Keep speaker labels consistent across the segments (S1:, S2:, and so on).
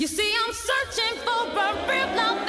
S1: You see, I'm searching for a real love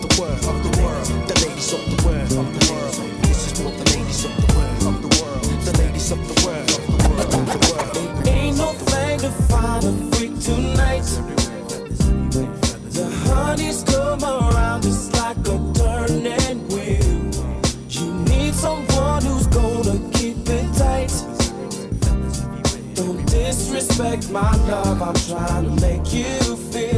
S1: the world, of the world, the ladies of the world, of the world. This is for the ladies of the world, of the world, the ladies of the world, of the world, of the world. Ain't no flag to find a freak tonight. The honey's come around just like a turning wheel. You need someone who's gonna keep it tight. Don't disrespect my love, I'm trying to make
S2: you feel.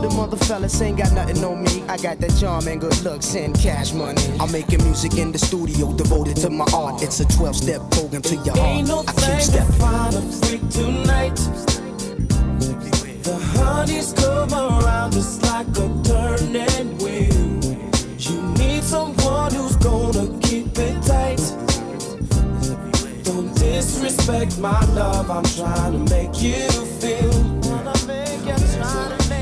S2: the mother fellas ain't got nothing on me. I got that charm and good looks and cash money.
S1: I'm making music in the studio devoted to my art. It's a 12 step program to your heart.
S3: Ain't no I keep stepping. Find a freak tonight the honeys come around just like a turning wheel. You need someone who's gonna keep it tight. Don't disrespect my love, I'm trying to make you feel.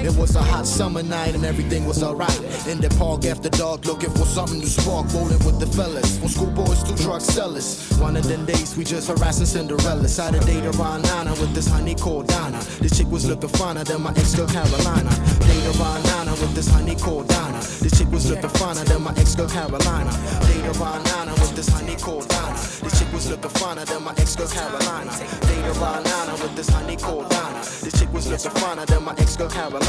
S1: It was a hot summer night and everything was alright. In the park after dark, looking for something to spark, rolling with the fellas. From schoolboys to drug sellers. One of them days we just harassing Cinderella. Of date around Nana with this honey called Donna. This chick was looking finer than my ex girl Carolina. Date around Nana with this honey called Donna. This chick was looking finer than my ex girl Carolina. Date around Nana with this honey called Donna. This chick was looking finer than my ex girl Carolina. Date around Nana with this honey called Donna. This chick was looking finer than my ex girl Carolina.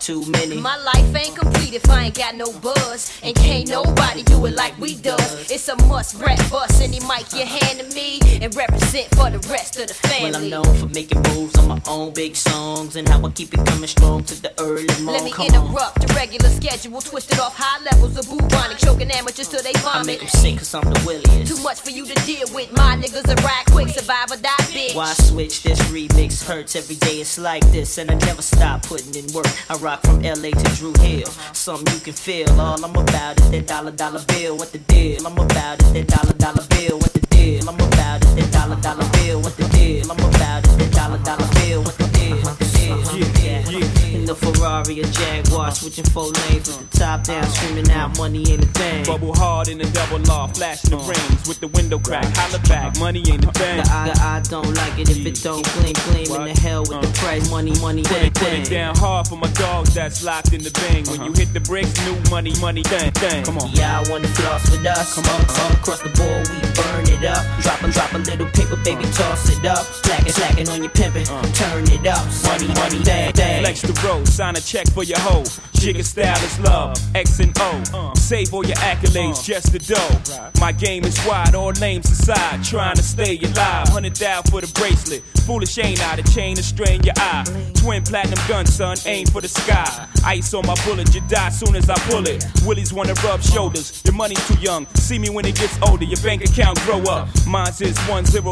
S4: too many.
S5: My life ain't complete if I ain't got no buzz. And can't nobody do it like we does. It's a must rap bust any mic you hand to me and represent for the rest of the family.
S4: Well, I'm known for making moves on my own big songs and how I keep it coming strong to the early morning.
S5: Let me
S4: Come
S5: interrupt
S4: on.
S5: the regular schedule, twisted off high levels of bubonic, choking amateurs till they vomit.
S4: I make them sick cause I'm the williest.
S5: Too much for you to deal with. My niggas are ride quick, survive or die, bitch.
S4: Why switch? This remix hurts every day. It's like this, and I never stop putting in work. I rock from LA to Drew Hill. Uh-huh. Something you can feel. All I'm about is that dollar dollar bill. What the deal? I'm about is that dollar dollar bill. What the deal? I'm about is that dollar dollar bill. What the deal? I'm about is that dollar dollar bill. What the deal? What the deal? Yeah, yeah. In the Ferrari or Jaguar, switching four lanes with the top down, screaming out money ain't a thing.
S6: Bubble hard in the double law, flashing the rings with the window crack. Holla back, money ain't a thing.
S4: The eye, the eye don't like it if it don't gleam, gleam. In the hell with the uh. price, money, money,
S6: Put
S4: thing,
S6: it, put
S4: thing.
S6: it down hard for my dogs that's locked in the bang. When you uh-huh. hit the bricks, new money, money, thing, thing. Come on.
S4: Yeah, I wanna floss with us. Come on, all across the board, we burn it up. Drop a drop a little paper, baby, toss it up. Slacking, slacking on your pimpin', uh. turn it up. Money, money, dang, dang.
S6: Flex the road, sign a check for your hoe. Jigga style is love, X and O. Uh. Save all your accolades, uh. just the dough. My game is wide, all names aside. Trying to stay alive, hundred down for the bracelet. Foolish ain't I, the chain to strain your eye. Twin platinum gun, son, aim for the sky. Ice on my bullet, you die soon as I pull it. Willies wanna rub shoulders, your money's too young. See me when it gets older, your bank account grow up. Mine's is 1000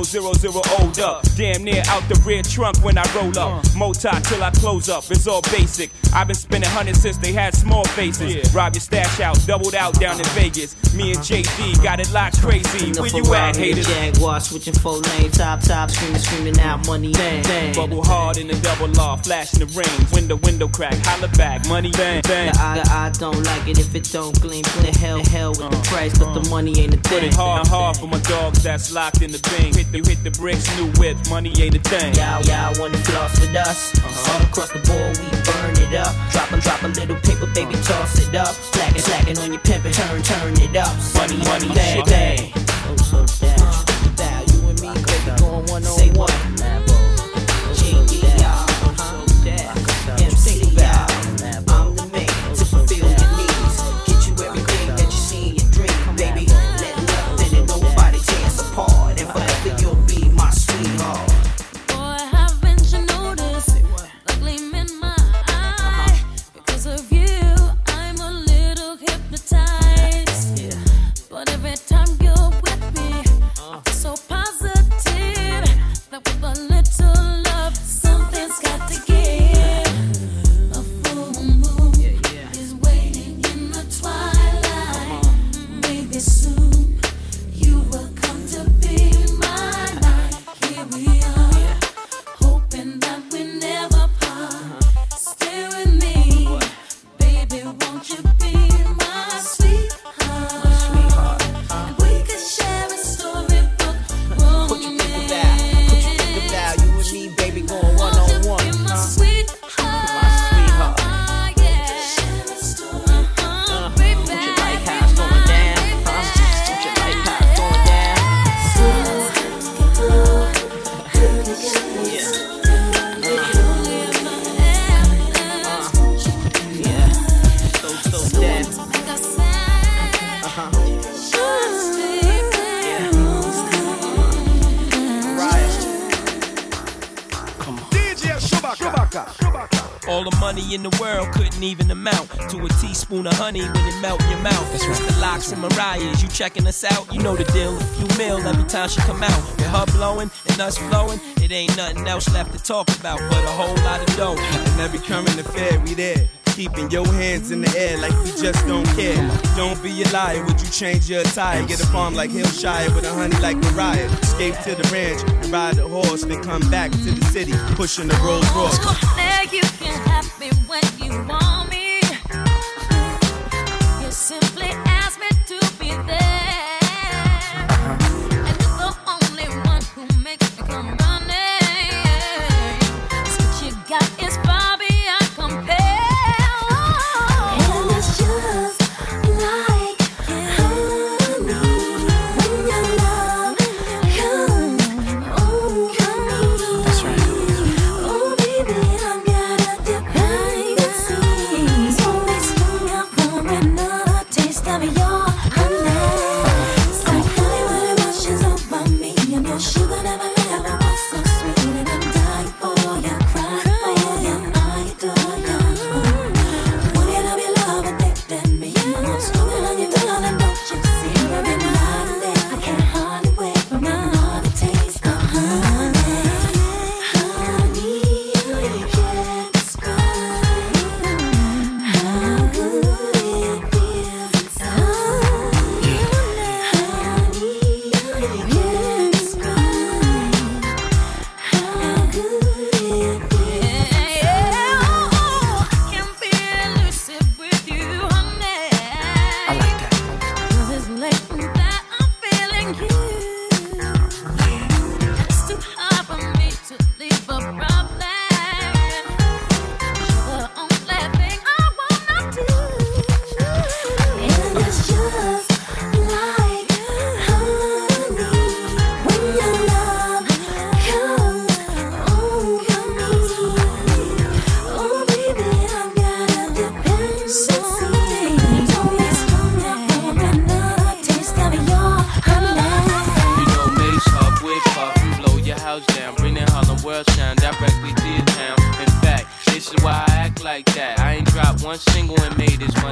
S6: old up. Damn near out the rear trunk when I roll up. Uh. Moti till I close up, it's all basic. I've been spending hundreds since they had small faces. Rob your stash out, doubled out down in Vegas. Me and JD got it locked crazy. Where you at, haters?
S4: Jaguar switching four lane, top top, screaming, screaming out money, bang, bang.
S6: Bubble hard in the double law, flashing the rings. Window, window crack, holla back, money, bang, bang.
S4: The eye, the eye don't like it if it don't gleam. The hell, hell with the uh, price, but the uh. money ain't a
S6: Put
S4: thing.
S6: it hard, hard for my dogs that's locked in the bing. Hit the, hit the bricks, new whip, money ain't a thing.
S4: Y'all, y'all wanna floss with us? Uh-huh. All across the board, we burn it up. Drop 'em, drop a little paper, baby, toss it up. Slacking, slacking on your pimpin', turn, turn it up. Money, money, bang, bang. Oh, so. Bow, you and me, baby, going one on Say
S6: checking us out? You know the deal. A few mil every time she come out. With her blowing and us flowing, it ain't nothing else left to talk about but a whole lot of dough.
S7: And every current affair, we there. Keeping your hands in the air like we just don't care. Don't be a liar, would you change your attire? Get a farm like Hillshire with a honey like Mariah. Escape to the ranch and ride the horse, then come back to the city, pushing the Rolls Royce.
S8: Now you can have me when you want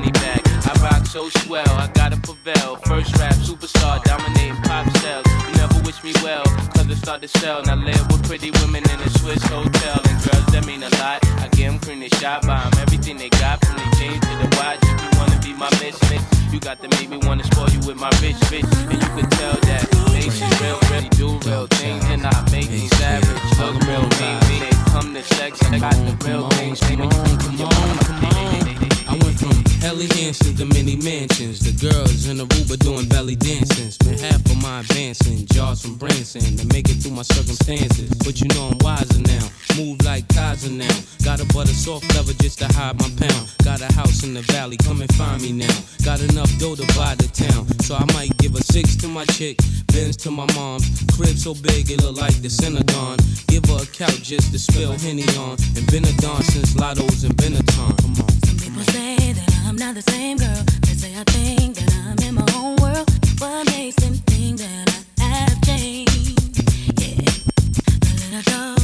S9: money back. I rock so swell, I gotta prevail. First rap superstar, dominating pop sales. You never wish me well, cause it start to sell. Now live with pretty women in a Swiss hotel. And girls that mean a lot. I get them cream, they shot by 'em. Everything they got from the jeans to the watch. If you wanna be my bitch, you got to make me wanna spoil you with my rich bitch. And you can tell that they she real, really do real things. And I make me savage. Look real mean, mean. They come to sex, I got the real things.
S10: Helly Hansens to many mansions. The girls in Aruba doing belly dancing. Spent half of my advancing, jars from Branson to make it through my circumstances. But you know I'm wiser now, move like Kaiser now. Got a butter soft leather just to hide my pound. Got a house in the valley, come and find me now. Got enough dough to buy the town, so I might give a six to my chick, Benz to my mom's. Crib so big it look like the Synagogue. Give her a couch just to spill Henny on. And been a don since Lotto's and Benetton. Come on.
S8: People say that I'm not the same girl. They say I think that I'm in my own world. What makes them think that I have changed? Yeah. A little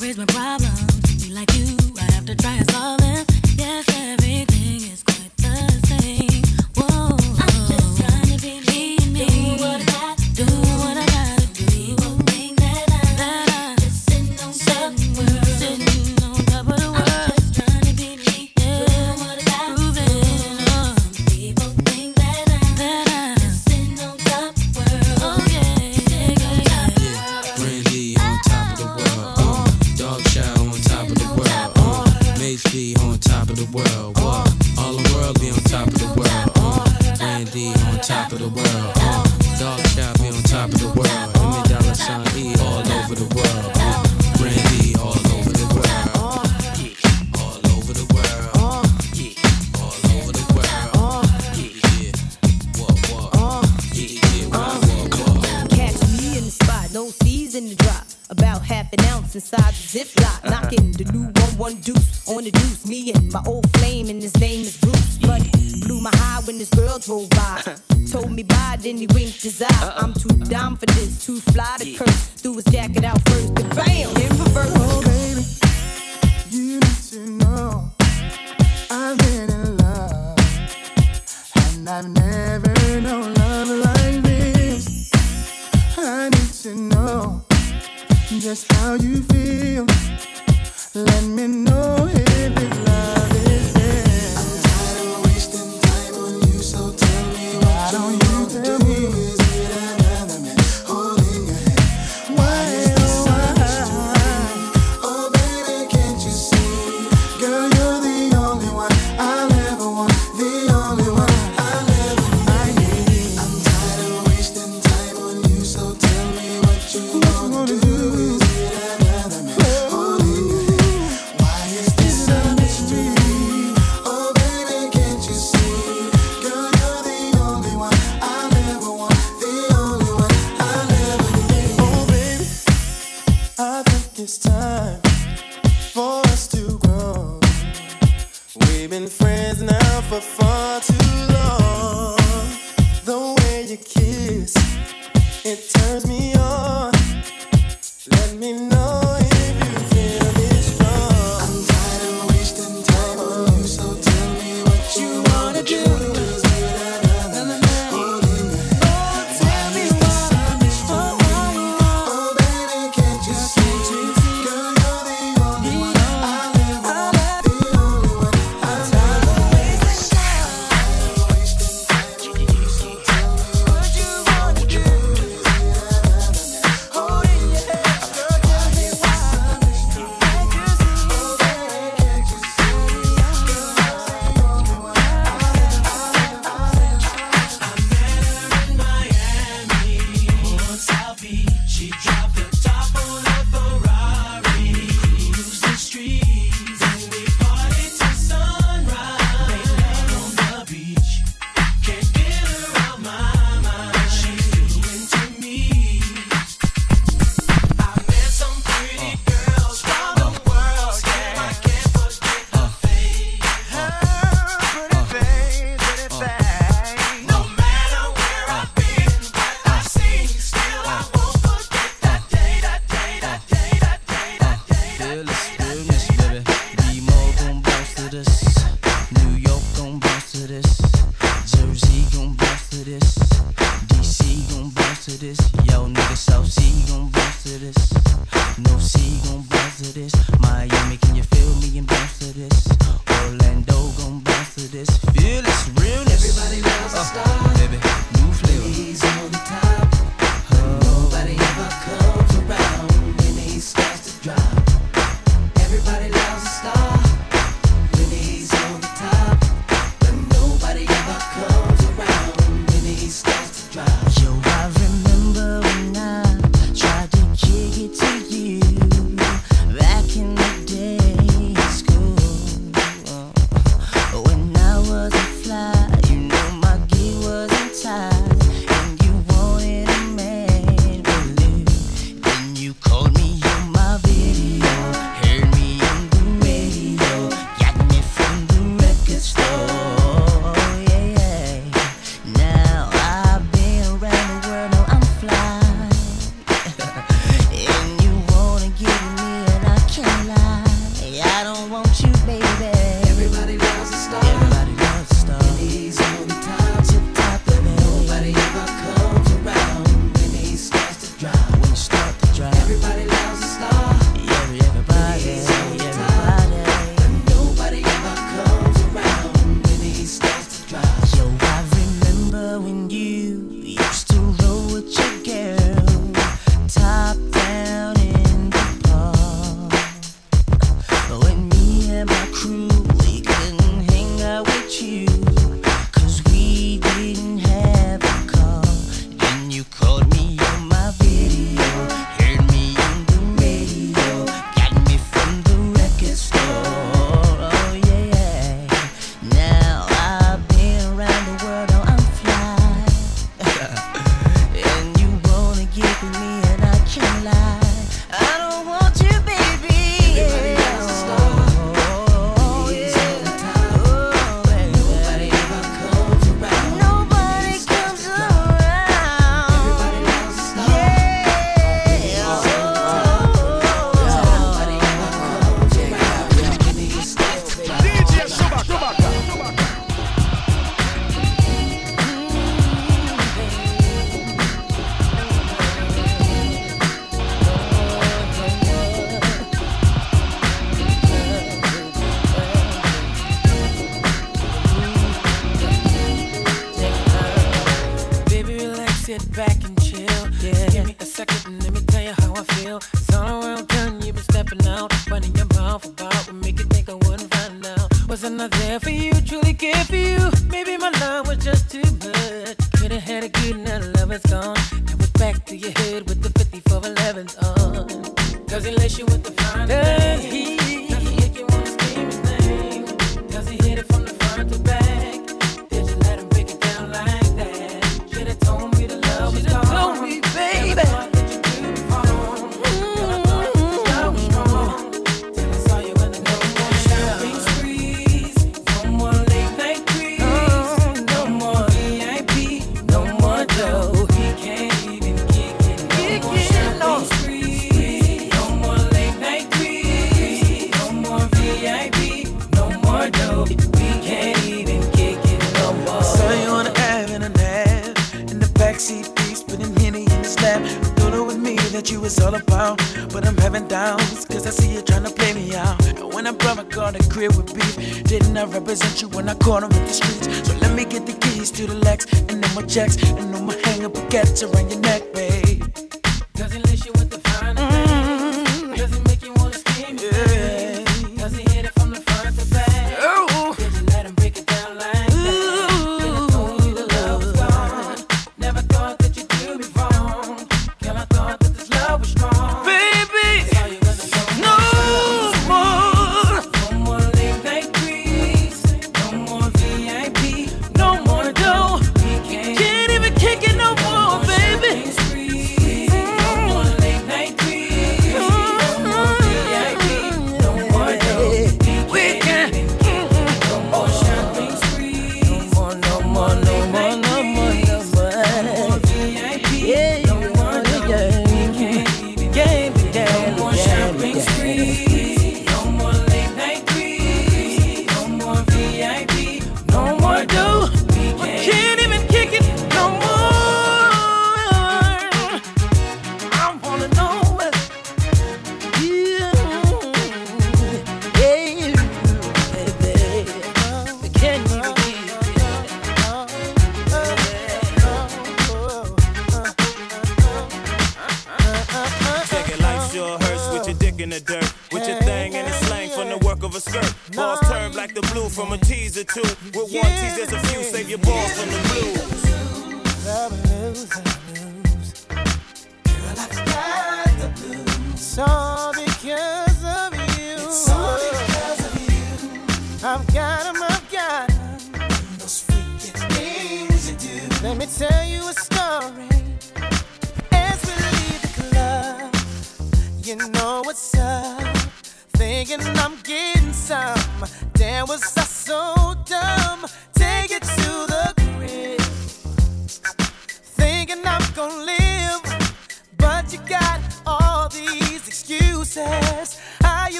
S8: raise my problems. Be like you, I have to try and solve them. Yes, everything is quite the same. Whoa.
S11: Half an ounce inside the ziplock. Knocking the new one one deuce on the deuce. Me and my old flame, and his name is Bruce. But blew my high when this girl drove by. Told me bye, then he winked his eye. I'm too dumb for this, too fly to curse. Threw his jacket out first, and bam,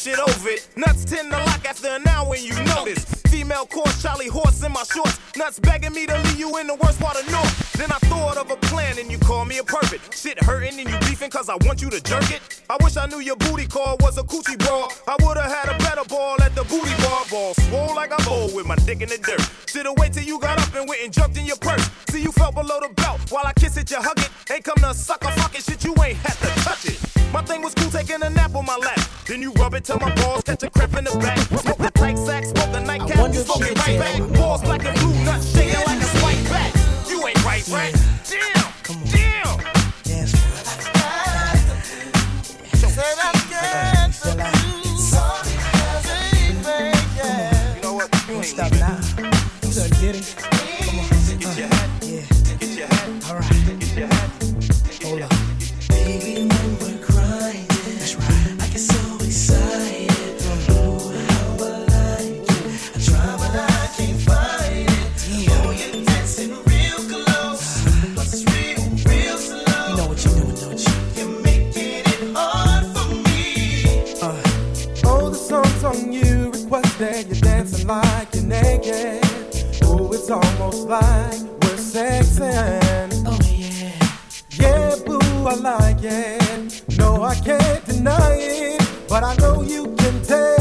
S12: shit over it. Nuts tend to lock after an hour when you notice. Female course, Charlie horse in my shorts. Nuts begging me to leave you in the worst part of North. Then I thought of a plan and you call me a perfect. Shit hurting and you beefing cause I want you to jerk it. I wish I knew your booty call was a coochie ball. I would've had a better ball at the booty bar ball. Swole like I'm with my dick in the dirt. Should've waited till you got up and went and jumped in your purse. See you fell below the belt while I kiss it, you hug it. Ain't come to sucker fucking shit, you ain't had to touch it. My thing was cool taking a nap on my lap. Then you rub it till my balls catch a cramp in the back. Smoke the tight sack, smoke the nightcap, you smoke it right back. Balls black and blue, nuts shaking like a spike back. You ain't right, right? Damn, damn.
S13: Dance Say You
S12: know what?
S14: Stop now. You done did it. yeah.
S13: Oh, it's
S3: almost like we're sexing.
S14: Oh, yeah.
S3: Yeah, boo, I like it. No, I can't deny it. But I know you can tell.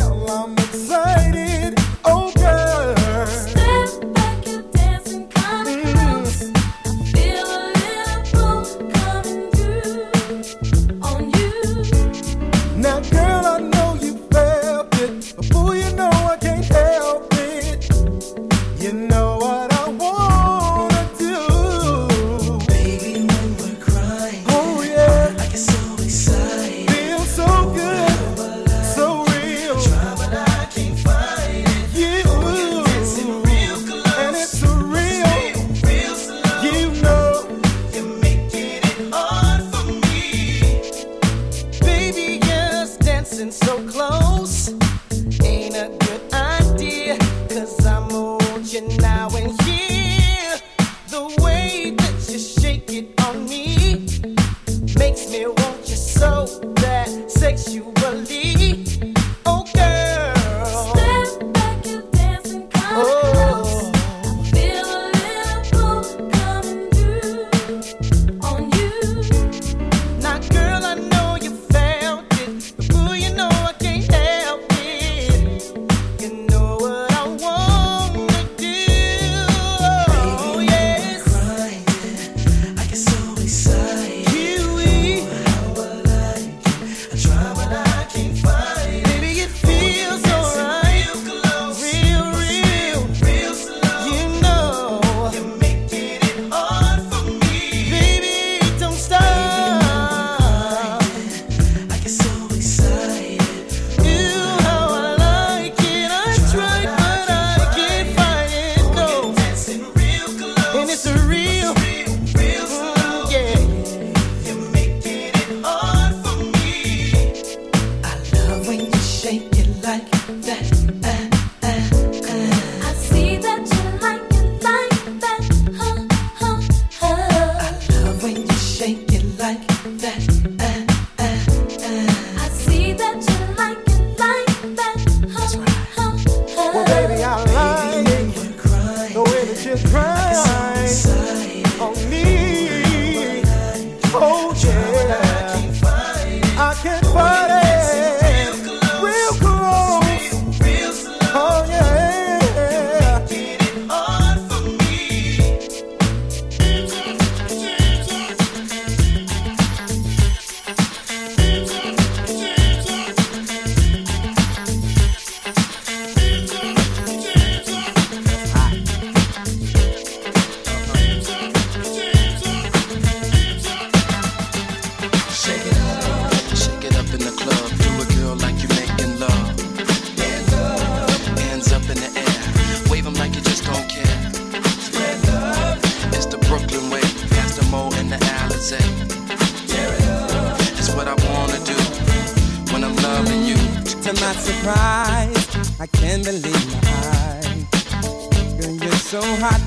S14: Hot,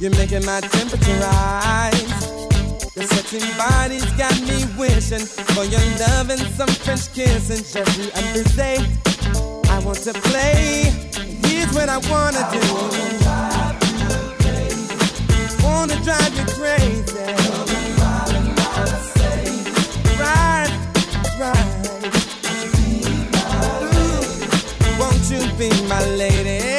S14: you're making my temperature rise. Your sexy body's got me wishing for your love and some French kissing. Jeffrey, I'm busy. I want to play. Here's what I wanna do. Wanna drive you crazy. Right, right. Won't you be my lady?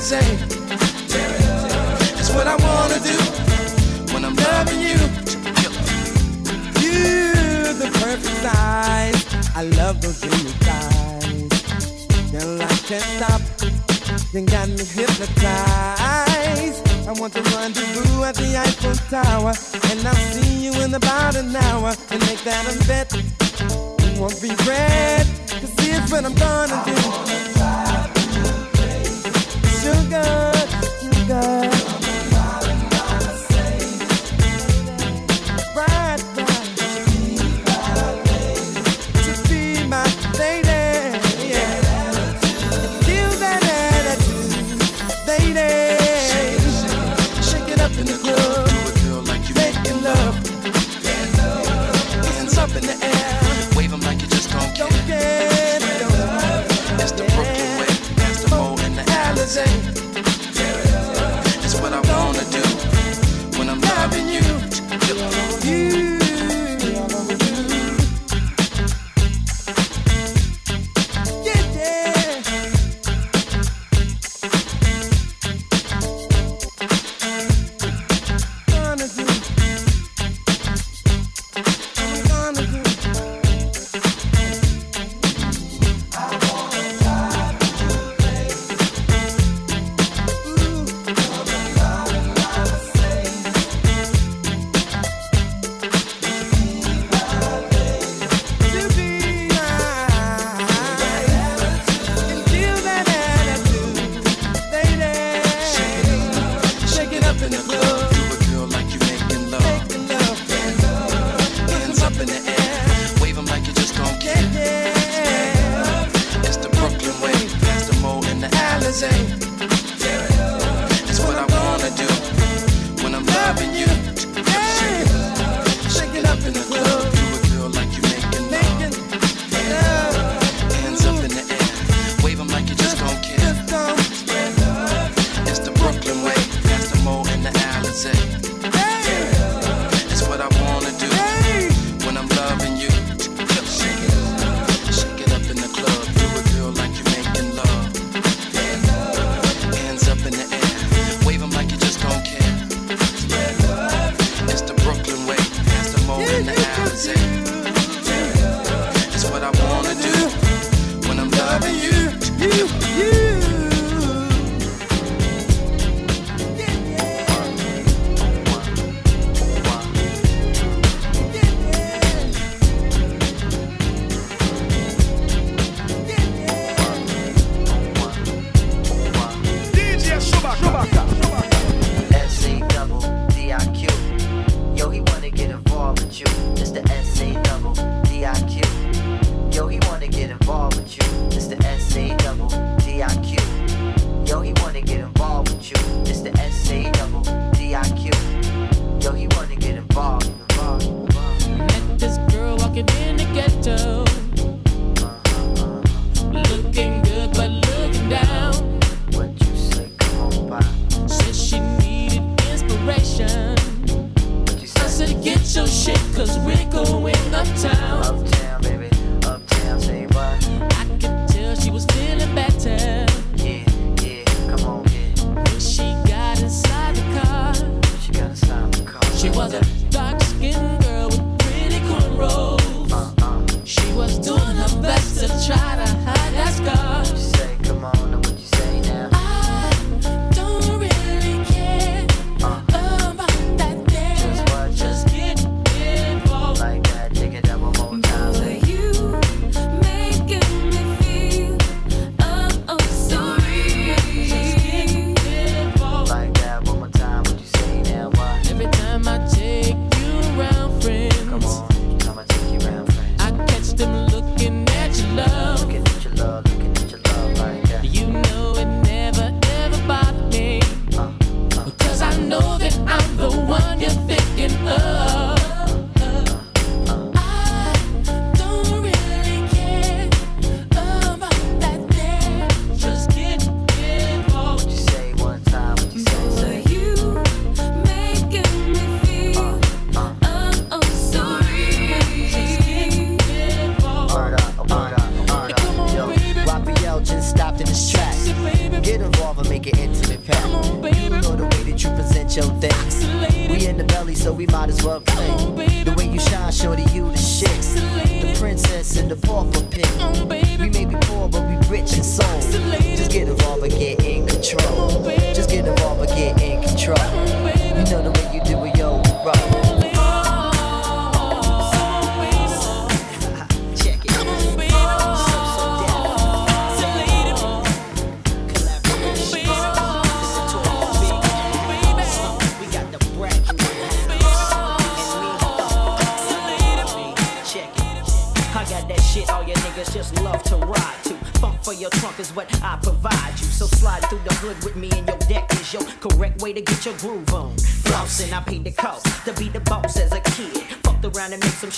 S15: Up. It's what I wanna do when I'm loving you.
S14: You, the perfect size. I love those dreamy thighs. Girl, I can't stop. You got me hypnotized. I want to run rendezvous at the Eiffel Tower. And I'll see you in about an hour. And make that a bet. You won't regret. Cause here's what I'm gonna do. Sugar, sugar. Right,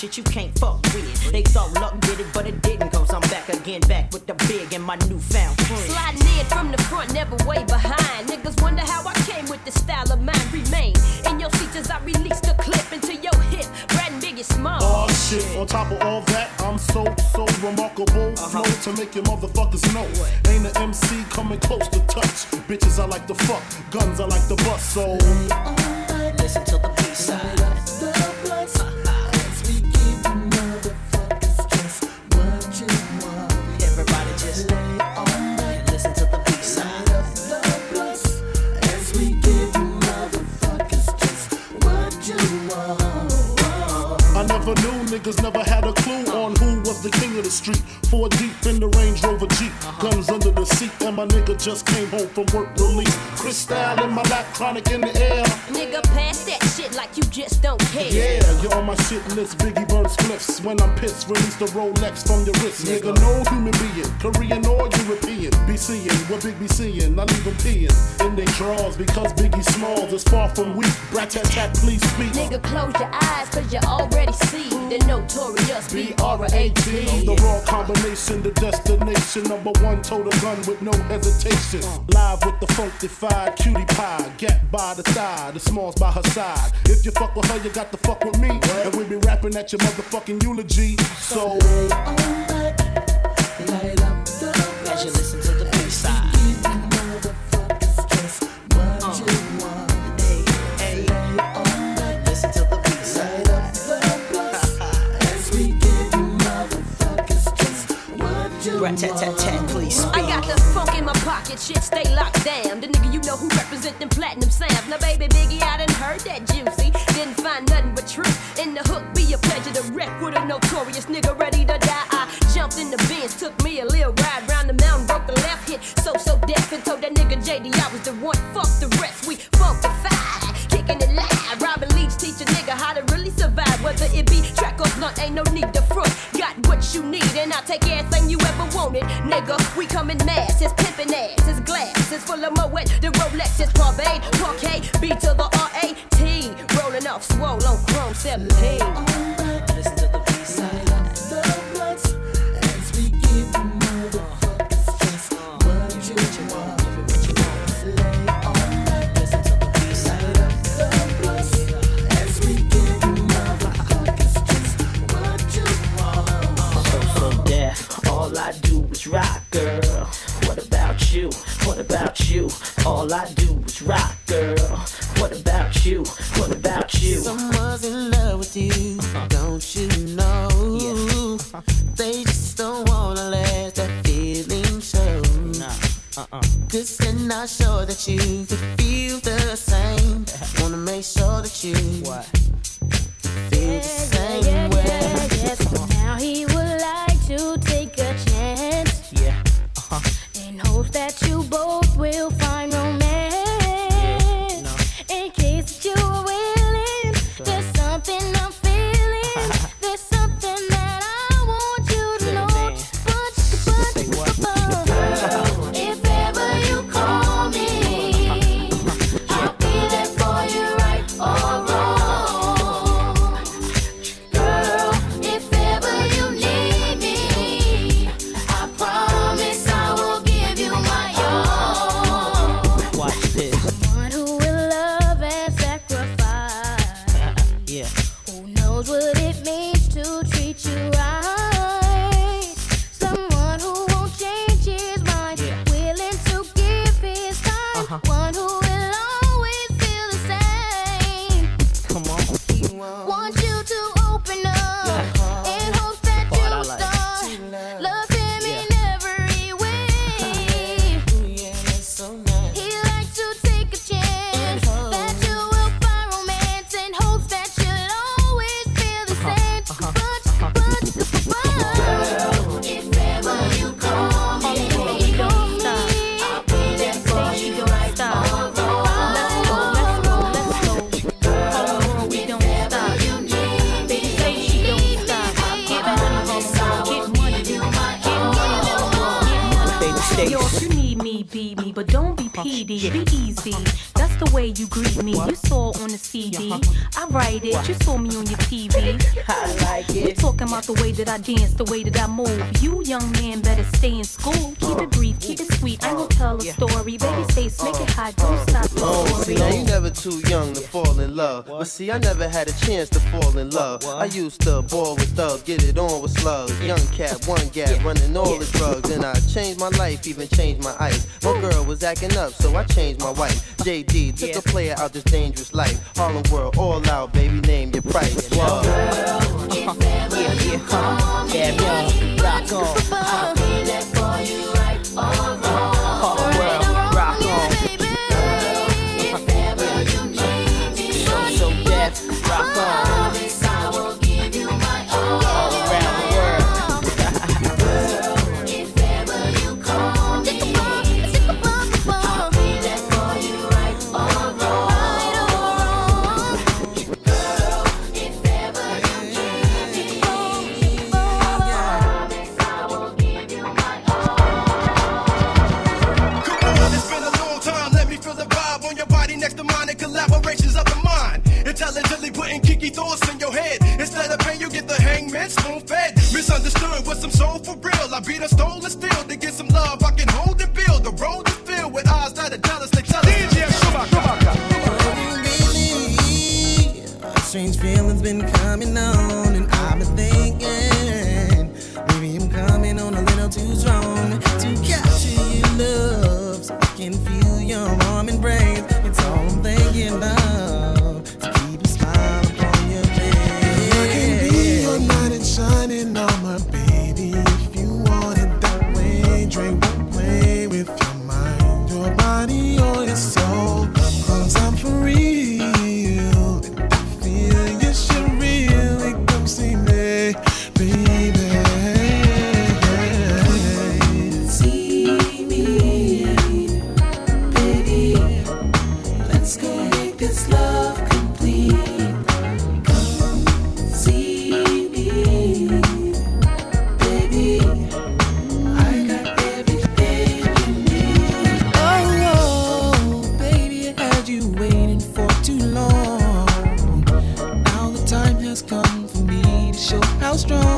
S4: shit you can't fuck with. They thought luck did it, but it didn't. Cause I'm back again, back with the big and my newfound friend.
S5: Sliding in from the front, never way behind. Niggas wonder how I came with the style of mine. Remain in your seats as I release the clip into your hip. Brat and Biggie Small.
S16: Oh shit, on top of all that, I'm so, so remarkable. Uh-huh. Flow to make your motherfuckers know. Ain't an MC coming close to touch. Bitches I like to fuck, guns I like to bust, so.
S4: Listen to the B-side. Everybody
S16: niggas never had a clue the king of the street. Four deep in the Range Rover Jeep, uh-huh. guns under the seat, and my nigga just came home from work release. Crystal in my lap, chronic in the air.
S5: Nigga, pass that shit like you just don't care.
S16: Yeah, you're on my shit list. Biggie burn spliffs. When I'm pissed, release the Rolex from your wrist. Nigga, no human being, Korean or European. Be seeing what Big be seeing. I leave them peeing in they drawers because Biggie Smalls is far from weak. Brat tat tat, please speak.
S5: Nigga, close your eyes, cause you already see the notorious
S16: The raw combination, the destination. Number one, total gun with no hesitation. Live with the funkified cutie pie. Gap by the side, the smalls by her side. If you fuck with her, you got to fuck with me. And we be rapping at your motherfucking eulogy. So.
S4: Rat tat tat tat, please.
S5: I got the funk in my pocket, shit stay locked down. The nigga you know who represent them platinum sounds. Now baby Biggie, I done heard that juicy. Didn't find nothing but truth in the hook. Be a pleasure to wreck with a notorious nigga ready to die. I jumped in the Benz, took me a little ride round the mountain, broke the left hit. So So Def and told that nigga JD I was the one. Fuck the rest, we funkified, kicking it live. Robin Leach teach a nigga how to really survive. Whether it be track or blunt, ain't no need to front. Got what you need, and I'll take everything you ever wanted. Nigga, we coming mass, it's pimpin' ass, it's glass, it's full of Moet, the Rolex is Parvade, Parquet, B to the R-A-T, rolling off swole on Chrome 17.
S4: Listen All You
S17: young man better stay in school. Keep it brief, keep it sweet. I'm gonna tell a story. Baby face, make it hot. Don't stop.
S18: Oh, see, now you never too young to fall in love. But see, I never had a chance to fall in love. I used to ball with thugs, get it on with slugs. Young cat, one gap, running all the drugs. And I changed my life, even changed my ice. My girl was acting up, so I changed my wife. JD took a player out this dangerous life. Harlem world, all out, baby, name your price. Whoa.
S19: Girl, it's never yeah, yeah. Taco. be the
S20: stolen steel to get some love. I can hold and build. The road to filled with eyes that are jealous. They tell us.
S13: Strange feelings been coming on. strong.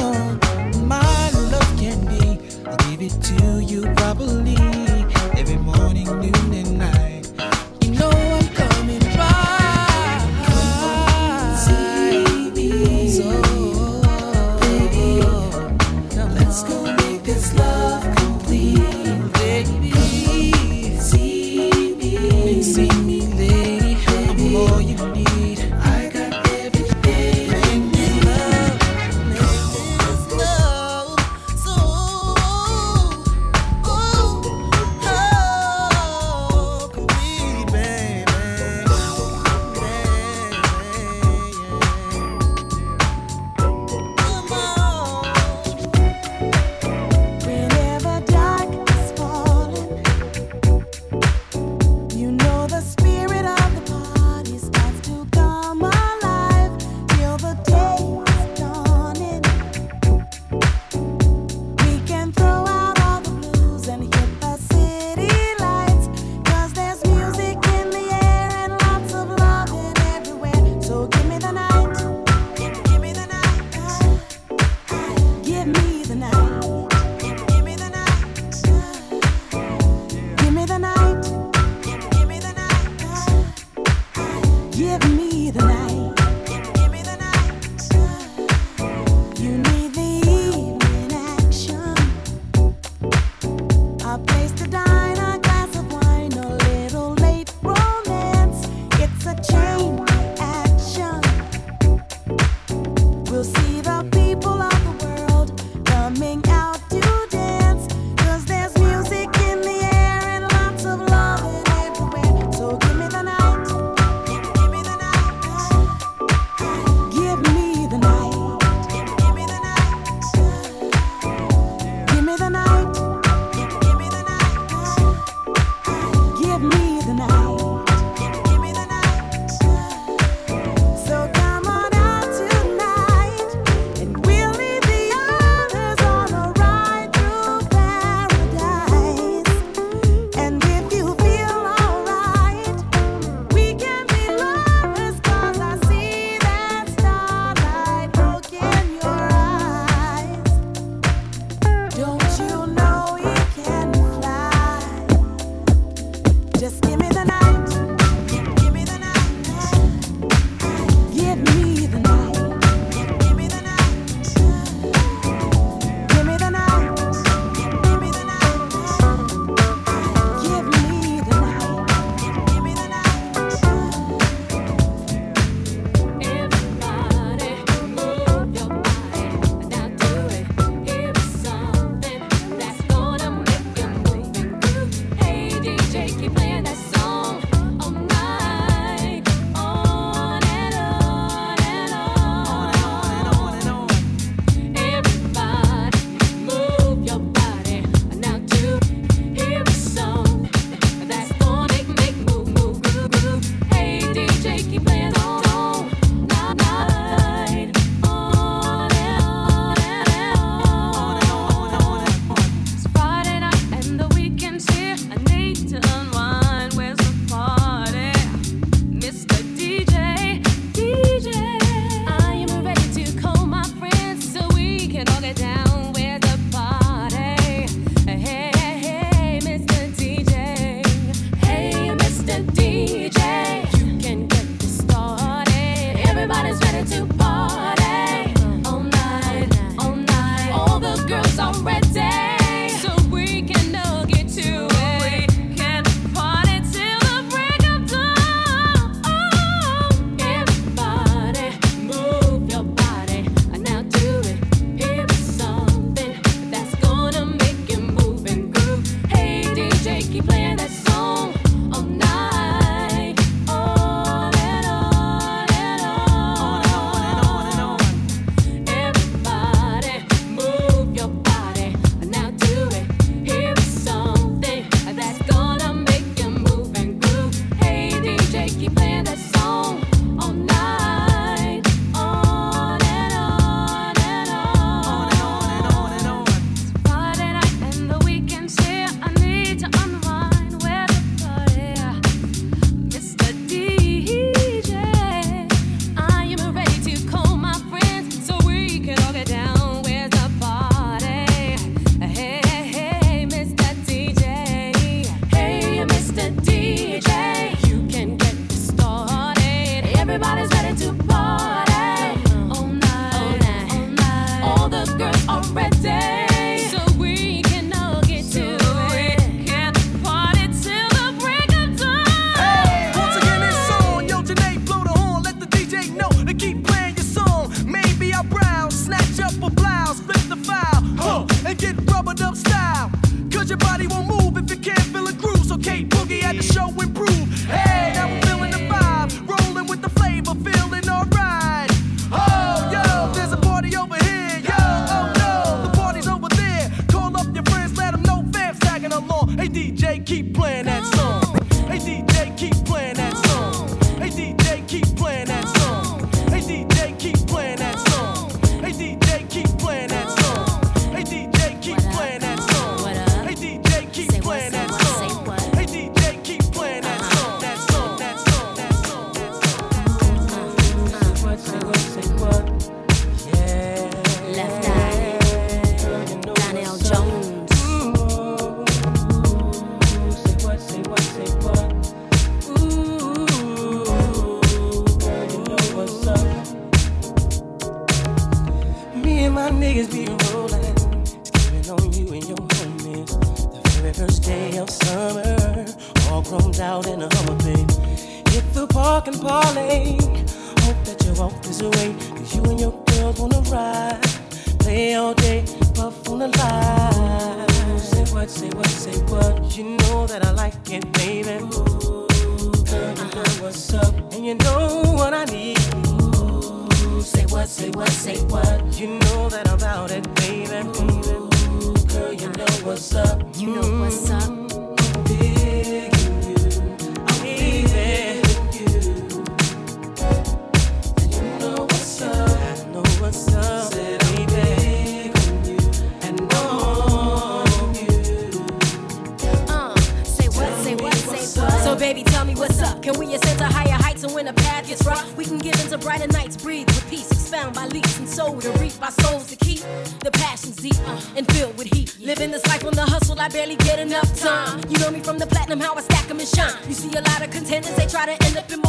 S21: Try to end up in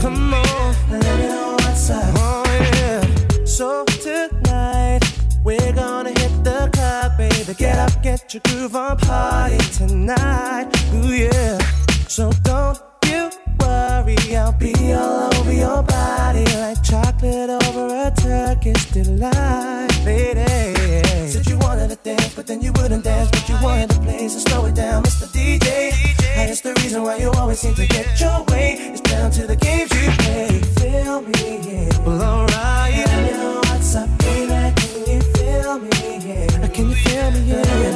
S21: Come on, let me know what's up. Oh yeah. So tonight we're gonna hit the club, baby. Get up, get your groove on, party tonight. Ooh yeah. So don't you worry, I'll be all over your body like chocolate over a Turkish delight, lady. Said you wanted to dance, but then you wouldn't dance. But you wanted to play, so slow it down, Mr. DJ. The reason why you always seem to get your way is down to the games you play. Feel me, yeah. Well, alright. I know what's up, baby.
S15: Can you feel me, yeah?
S22: Can you
S3: feel me, yeah?